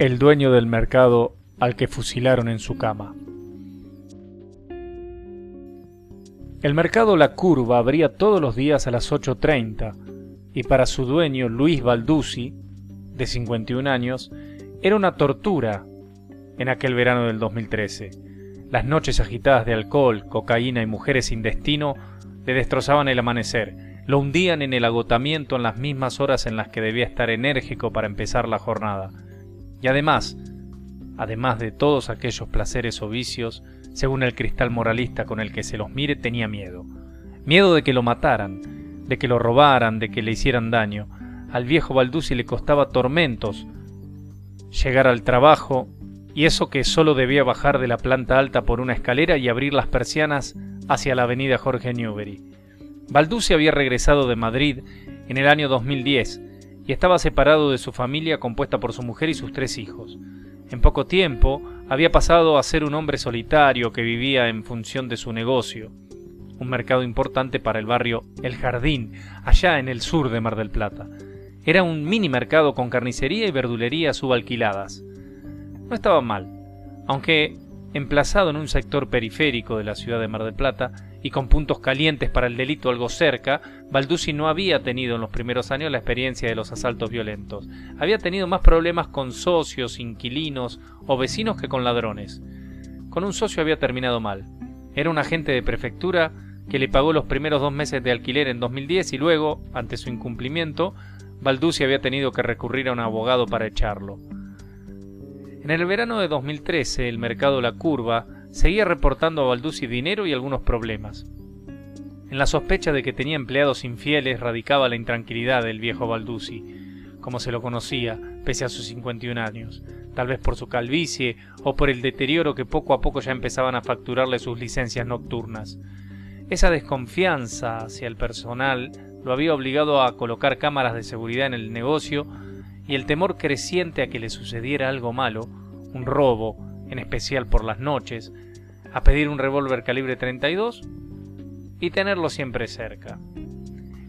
el dueño del mercado al que fusilaron en su cama. El mercado La Curva abría todos los días a las 8.30 y para su dueño Luis Balduzzi, de 51 años, era una tortura en aquel verano del 2013. Las noches agitadas de alcohol, cocaína y mujeres sin destino le destrozaban el amanecer, lo hundían en el agotamiento en las mismas horas en las que debía estar enérgico para empezar la jornada. Y además, además de todos aquellos placeres o vicios, según el cristal moralista con el que se los mire, tenía miedo. Miedo de que lo mataran, de que lo robaran, de que le hicieran daño. Al viejo Balduzzi le costaba tormentos llegar al trabajo, y eso que solo debía bajar de la planta alta por una escalera y abrir las persianas hacia la avenida Jorge Newbery. Balduzzi había regresado de Madrid en el año 2010 y estaba separado de su familia compuesta por su mujer y sus tres hijos. En poco tiempo había pasado a ser un hombre solitario que vivía en función de su negocio, un mercado importante para el barrio El Jardín, allá en el sur de Mar del Plata. Era un mini mercado con carnicería y verdulería subalquiladas. No estaba mal, aunque emplazado en un sector periférico de la ciudad de Mar del Plata y con puntos calientes para el delito algo cerca, Balduzzi no había tenido en los primeros años la experiencia de los asaltos violentos. Había tenido más problemas con socios, inquilinos o vecinos que con ladrones. Con un socio había terminado mal. Era un agente de prefectura que le pagó los primeros dos meses de alquiler en 2010 y luego, ante su incumplimiento, Balduzzi había tenido que recurrir a un abogado para echarlo. En el verano de 2013, el mercado La Curva seguía reportando a Balduzzi dinero y algunos problemas. En la sospecha de que tenía empleados infieles radicaba la intranquilidad del viejo Balduzzi, como se lo conocía, pese a sus 51 años, tal vez por su calvicie o por el deterioro que poco a poco ya empezaban a facturarle sus licencias nocturnas. Esa desconfianza hacia el personal lo había obligado a colocar cámaras de seguridad en el negocio y el temor creciente a que le sucediera algo malo, un robo, en especial por las noches, a pedir un revólver calibre 32 y tenerlo siempre cerca.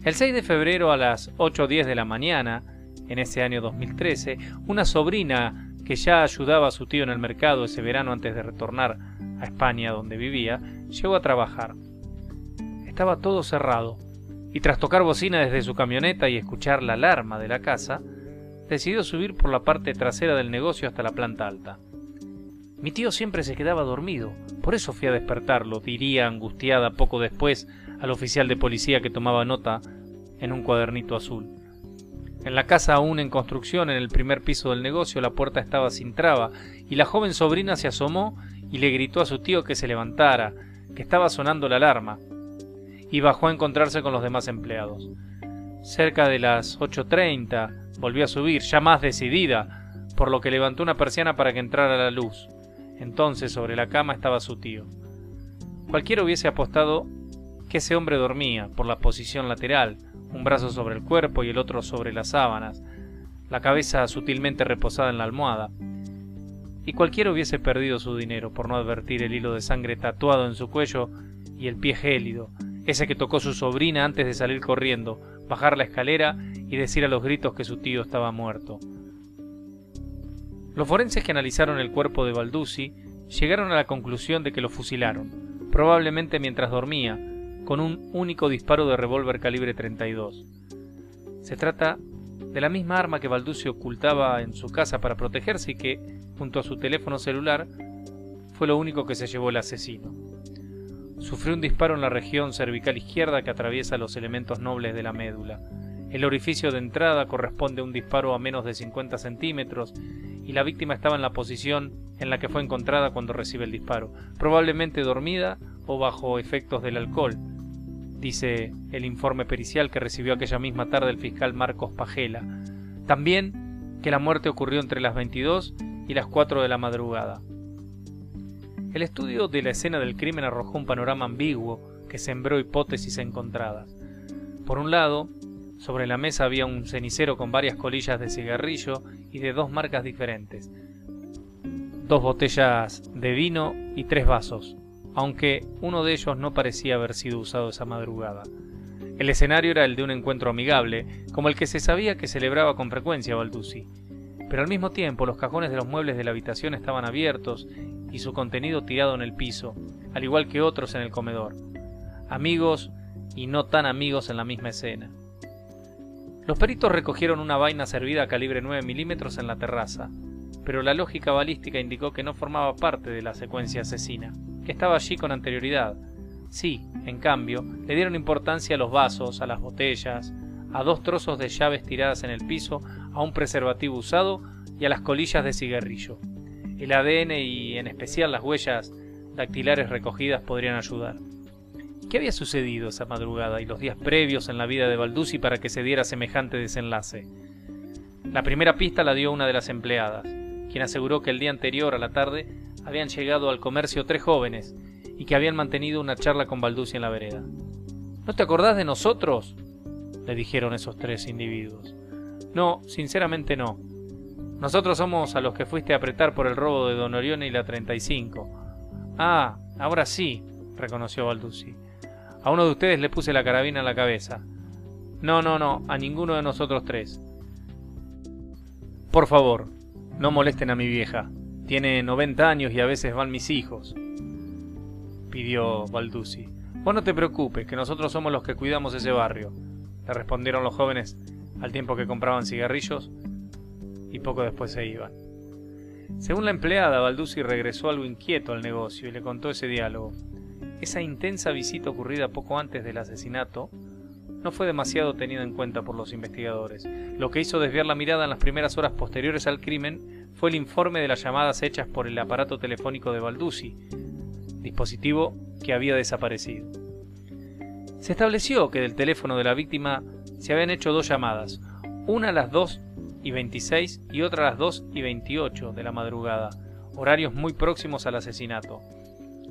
El 6 de febrero a las 8.10 de la mañana, en ese año 2013, una sobrina que ya ayudaba a su tío en el mercado ese verano antes de retornar a España donde vivía, llegó a trabajar. Estaba todo cerrado, y tras tocar bocina desde su camioneta y escuchar la alarma de la casa, decidió subir por la parte trasera del negocio hasta la planta alta. Mi tío siempre se quedaba dormido, por eso fui a despertarlo, diría angustiada poco después al oficial de policía que tomaba nota en un cuadernito azul. En la casa aún en construcción, en el primer piso del negocio, la puerta estaba sin traba, y la joven sobrina se asomó y le gritó a su tío que se levantara, que estaba sonando la alarma, y bajó a encontrarse con los demás empleados. Cerca de las 8.30, Volvió a subir, ya más decidida, por lo que levantó una persiana para que entrara la luz. Entonces sobre la cama estaba su tío. Cualquiera hubiese apostado que ese hombre dormía, por la posición lateral, un brazo sobre el cuerpo y el otro sobre las sábanas, la cabeza sutilmente reposada en la almohada. Y cualquiera hubiese perdido su dinero por no advertir el hilo de sangre tatuado en su cuello y el pie gélido, ese que tocó su sobrina antes de salir corriendo, bajar la escalera y decir a los gritos que su tío estaba muerto. Los forenses que analizaron el cuerpo de Balduzzi llegaron a la conclusión de que lo fusilaron, probablemente mientras dormía, con un único disparo de revólver calibre 32. Se trata de la misma arma que Balduzzi ocultaba en su casa para protegerse y que, junto a su teléfono celular, fue lo único que se llevó el asesino. Sufrió un disparo en la región cervical izquierda que atraviesa los elementos nobles de la médula. El orificio de entrada corresponde a un disparo a menos de 50 centímetros y la víctima estaba en la posición en la que fue encontrada cuando recibe el disparo, probablemente dormida o bajo efectos del alcohol, dice el informe pericial que recibió aquella misma tarde el fiscal Marcos Pagela. También que la muerte ocurrió entre las 22 y las 4 de la madrugada. El estudio de la escena del crimen arrojó un panorama ambiguo que sembró hipótesis encontradas. Por un lado, sobre la mesa había un cenicero con varias colillas de cigarrillo y de dos marcas diferentes. Dos botellas de vino y tres vasos, aunque uno de ellos no parecía haber sido usado esa madrugada. El escenario era el de un encuentro amigable, como el que se sabía que celebraba con frecuencia Balduzzi. pero al mismo tiempo los cajones de los muebles de la habitación estaban abiertos y su contenido tirado en el piso, al igual que otros en el comedor. Amigos y no tan amigos en la misma escena. Los peritos recogieron una vaina servida a calibre 9 milímetros en la terraza, pero la lógica balística indicó que no formaba parte de la secuencia asesina, que estaba allí con anterioridad. Sí, en cambio, le dieron importancia a los vasos, a las botellas, a dos trozos de llaves tiradas en el piso, a un preservativo usado y a las colillas de cigarrillo. El ADN y en especial las huellas dactilares recogidas podrían ayudar. ¿Qué había sucedido esa madrugada y los días previos en la vida de Baldussi para que se diera semejante desenlace? La primera pista la dio una de las empleadas, quien aseguró que el día anterior a la tarde habían llegado al comercio tres jóvenes y que habían mantenido una charla con Baldussi en la vereda. ¿No te acordás de nosotros? le dijeron esos tres individuos. No, sinceramente no. Nosotros somos a los que fuiste a apretar por el robo de Don Orione y la 35. Ah, ahora sí, reconoció Baldussi. A uno de ustedes le puse la carabina en la cabeza. No, no, no, a ninguno de nosotros tres. Por favor, no molesten a mi vieja. Tiene 90 años y a veces van mis hijos. Pidió Baldussi. Vos no te preocupes, que nosotros somos los que cuidamos ese barrio le respondieron los jóvenes al tiempo que compraban cigarrillos y poco después se iban. Según la empleada, Baldussi regresó algo inquieto al negocio y le contó ese diálogo. Esa intensa visita ocurrida poco antes del asesinato no fue demasiado tenida en cuenta por los investigadores. Lo que hizo desviar la mirada en las primeras horas posteriores al crimen fue el informe de las llamadas hechas por el aparato telefónico de Baldussi, dispositivo que había desaparecido. Se estableció que del teléfono de la víctima se habían hecho dos llamadas, una a las 2 y 26 y otra a las 2 y 28 de la madrugada, horarios muy próximos al asesinato.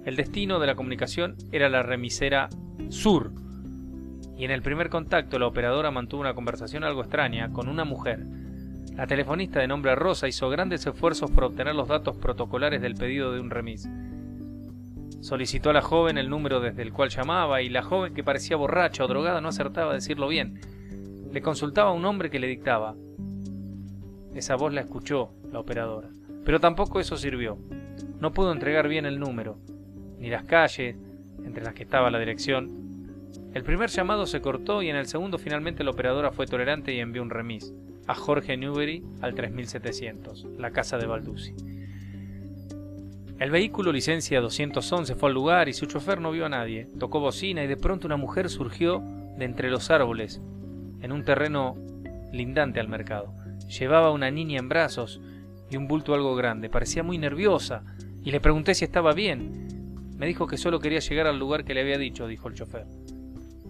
El destino de la comunicación era la remisera Sur, y en el primer contacto la operadora mantuvo una conversación algo extraña con una mujer. La telefonista de nombre Rosa hizo grandes esfuerzos por obtener los datos protocolares del pedido de un remis. Solicitó a la joven el número desde el cual llamaba y la joven, que parecía borracha o drogada, no acertaba a decirlo bien. Le consultaba a un hombre que le dictaba. Esa voz la escuchó la operadora, pero tampoco eso sirvió. No pudo entregar bien el número, ni las calles entre las que estaba la dirección. El primer llamado se cortó y en el segundo finalmente la operadora fue tolerante y envió un remis a Jorge Newbery al 3700, la casa de Baldussi. El vehículo licencia 211 fue al lugar y su chofer no vio a nadie. Tocó bocina y de pronto una mujer surgió de entre los árboles, en un terreno lindante al mercado. Llevaba una niña en brazos y un bulto algo grande. Parecía muy nerviosa y le pregunté si estaba bien. Me dijo que solo quería llegar al lugar que le había dicho, dijo el chofer.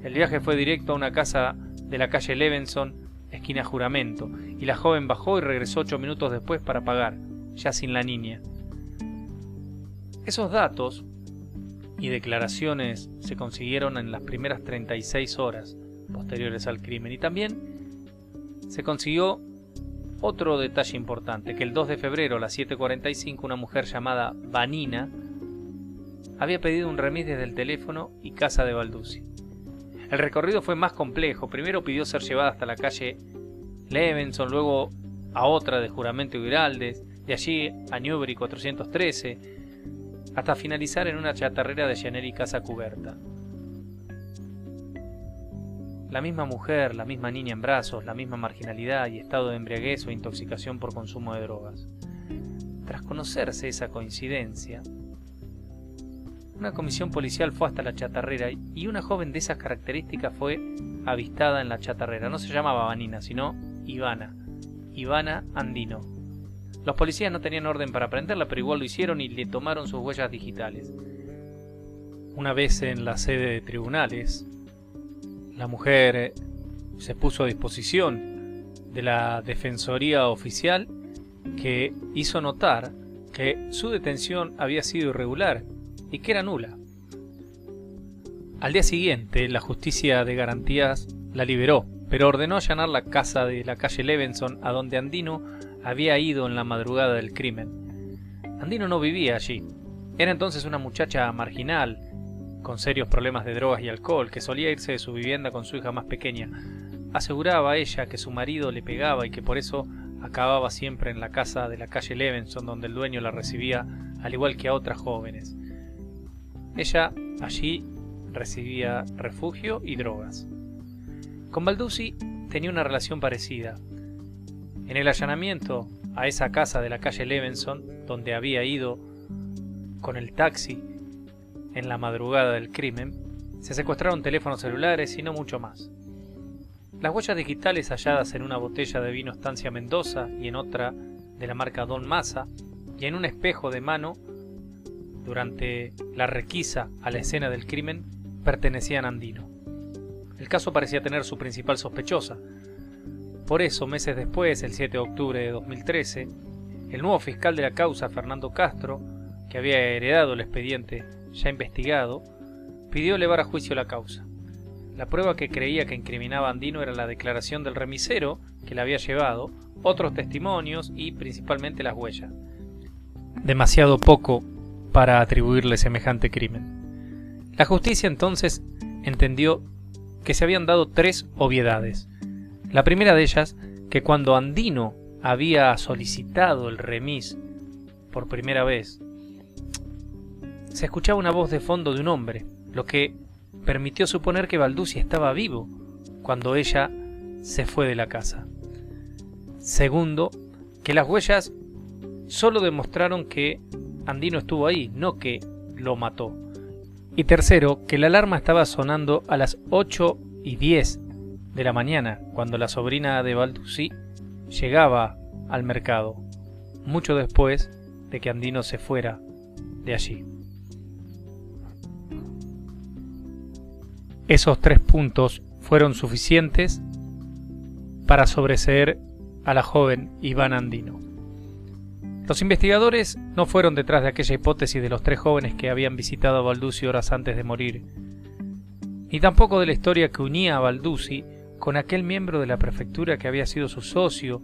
El viaje fue directo a una casa de la calle Levenson, esquina Juramento, y la joven bajó y regresó ocho minutos después para pagar, ya sin la niña. Esos datos y declaraciones se consiguieron en las primeras 36 horas posteriores al crimen y también se consiguió otro detalle importante, que el 2 de febrero a las 7.45 una mujer llamada Vanina había pedido un remis desde el teléfono y casa de Baldussi. El recorrido fue más complejo, primero pidió ser llevada hasta la calle Levenson, luego a otra de Juramento y Giraldes, de allí a Newbery 413, hasta finalizar en una chatarrera de y casa cubierta. La misma mujer, la misma niña en brazos, la misma marginalidad y estado de embriaguez o intoxicación por consumo de drogas. Tras conocerse esa coincidencia, una comisión policial fue hasta la chatarrera y una joven de esas características fue avistada en la chatarrera. No se llamaba Vanina, sino Ivana. Ivana Andino. Los policías no tenían orden para prenderla, pero igual lo hicieron y le tomaron sus huellas digitales. Una vez en la sede de tribunales, la mujer eh, se puso a disposición de la Defensoría Oficial que hizo notar que su detención había sido irregular y que era nula. Al día siguiente, la justicia de garantías la liberó, pero ordenó allanar la casa de la calle Levenson a donde Andino había ido en la madrugada del crimen. Andino no vivía allí. Era entonces una muchacha marginal, con serios problemas de drogas y alcohol, que solía irse de su vivienda con su hija más pequeña. Aseguraba ella que su marido le pegaba y que por eso acababa siempre en la casa de la calle Levenson donde el dueño la recibía al igual que a otras jóvenes. Ella allí recibía refugio y drogas. Con Balduzzi tenía una relación parecida. En el allanamiento a esa casa de la calle Levenson, donde había ido con el taxi en la madrugada del crimen, se secuestraron teléfonos celulares y no mucho más. Las huellas digitales halladas en una botella de vino Estancia Mendoza y en otra de la marca Don Massa y en un espejo de mano durante la requisa a la escena del crimen pertenecían a Andino. El caso parecía tener su principal sospechosa. Por eso, meses después, el 7 de octubre de 2013, el nuevo fiscal de la causa, Fernando Castro, que había heredado el expediente ya investigado, pidió elevar a juicio la causa. La prueba que creía que incriminaba a Andino era la declaración del remisero que la había llevado, otros testimonios y principalmente las huellas. Demasiado poco para atribuirle semejante crimen. La justicia entonces entendió que se habían dado tres obviedades. La primera de ellas, que cuando Andino había solicitado el remis por primera vez, se escuchaba una voz de fondo de un hombre, lo que permitió suponer que Balducci estaba vivo cuando ella se fue de la casa. Segundo, que las huellas solo demostraron que Andino estuvo ahí, no que lo mató. Y tercero, que la alarma estaba sonando a las 8 y 10 de la mañana, cuando la sobrina de Balducci llegaba al mercado, mucho después de que Andino se fuera de allí. Esos tres puntos fueron suficientes para sobreseer a la joven Iván Andino. Los investigadores no fueron detrás de aquella hipótesis de los tres jóvenes que habían visitado a Balduzzi horas antes de morir, ni tampoco de la historia que unía a Balduzzi con aquel miembro de la prefectura que había sido su socio,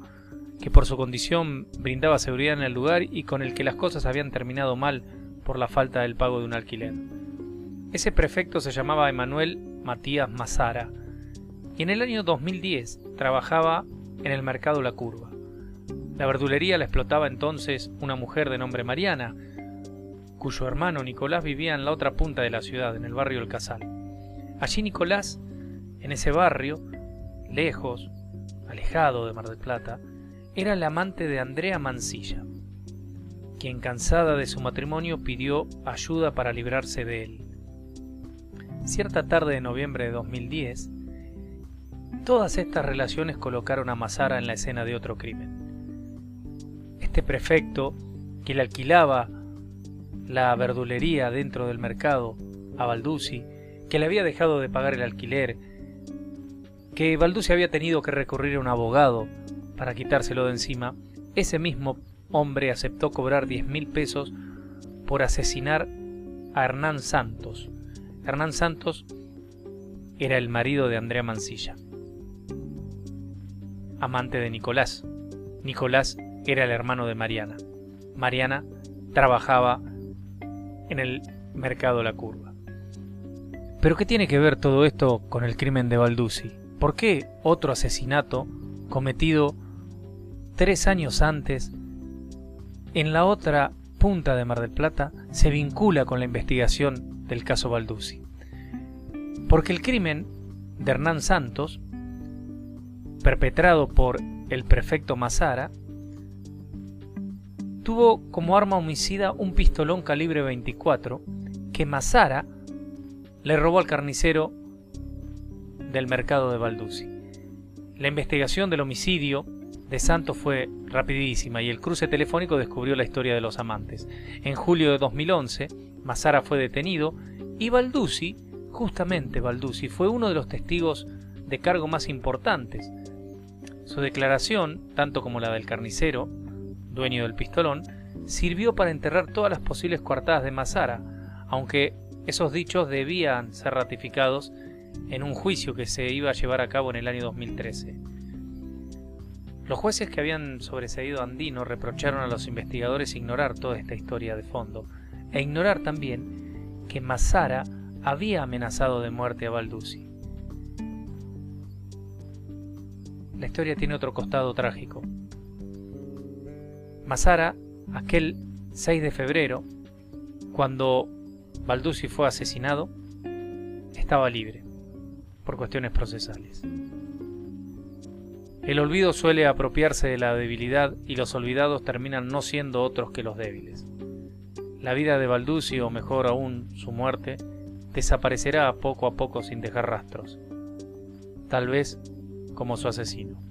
que por su condición brindaba seguridad en el lugar y con el que las cosas habían terminado mal por la falta del pago de un alquiler. Ese prefecto se llamaba Emanuel Matías Mazara y en el año 2010 trabajaba en el mercado La Curva. La verdulería la explotaba entonces una mujer de nombre Mariana, cuyo hermano Nicolás vivía en la otra punta de la ciudad, en el barrio El Casal. Allí Nicolás, en ese barrio, lejos, alejado de Mar del Plata, era el amante de Andrea Mancilla, quien cansada de su matrimonio pidió ayuda para librarse de él. Cierta tarde de noviembre de 2010, todas estas relaciones colocaron a Mazara en la escena de otro crimen. Este prefecto, que le alquilaba la verdulería dentro del mercado a Balduzzi, que le había dejado de pagar el alquiler, que Balduzzi había tenido que recurrir a un abogado para quitárselo de encima, ese mismo hombre aceptó cobrar diez mil pesos por asesinar a Hernán Santos, Hernán Santos era el marido de Andrea Mancilla, amante de Nicolás. Nicolás era el hermano de Mariana. Mariana trabajaba en el mercado La Curva. Pero ¿qué tiene que ver todo esto con el crimen de Balduzzi? ¿Por qué otro asesinato cometido tres años antes en la otra punta de Mar del Plata se vincula con la investigación del caso Balduzzi. Porque el crimen de Hernán Santos, perpetrado por el prefecto Mazara, tuvo como arma homicida un pistolón calibre 24 que Mazara le robó al carnicero del mercado de Balduzzi. La investigación del homicidio de Santos fue rapidísima y el cruce telefónico descubrió la historia de los amantes. En julio de 2011, Mazara fue detenido y Balduzzi, justamente Balduzzi, fue uno de los testigos de cargo más importantes. Su declaración, tanto como la del carnicero, dueño del pistolón, sirvió para enterrar todas las posibles coartadas de Mazara, aunque esos dichos debían ser ratificados en un juicio que se iba a llevar a cabo en el año 2013. Los jueces que habían sobreseído a Andino reprocharon a los investigadores ignorar toda esta historia de fondo, e ignorar también que Mazara había amenazado de muerte a Balduzzi. La historia tiene otro costado trágico. Masara, aquel 6 de febrero, cuando Baldussi fue asesinado, estaba libre por cuestiones procesales. El olvido suele apropiarse de la debilidad y los olvidados terminan no siendo otros que los débiles. La vida de Baldussi, o mejor aún su muerte, desaparecerá poco a poco sin dejar rastros, tal vez como su asesino.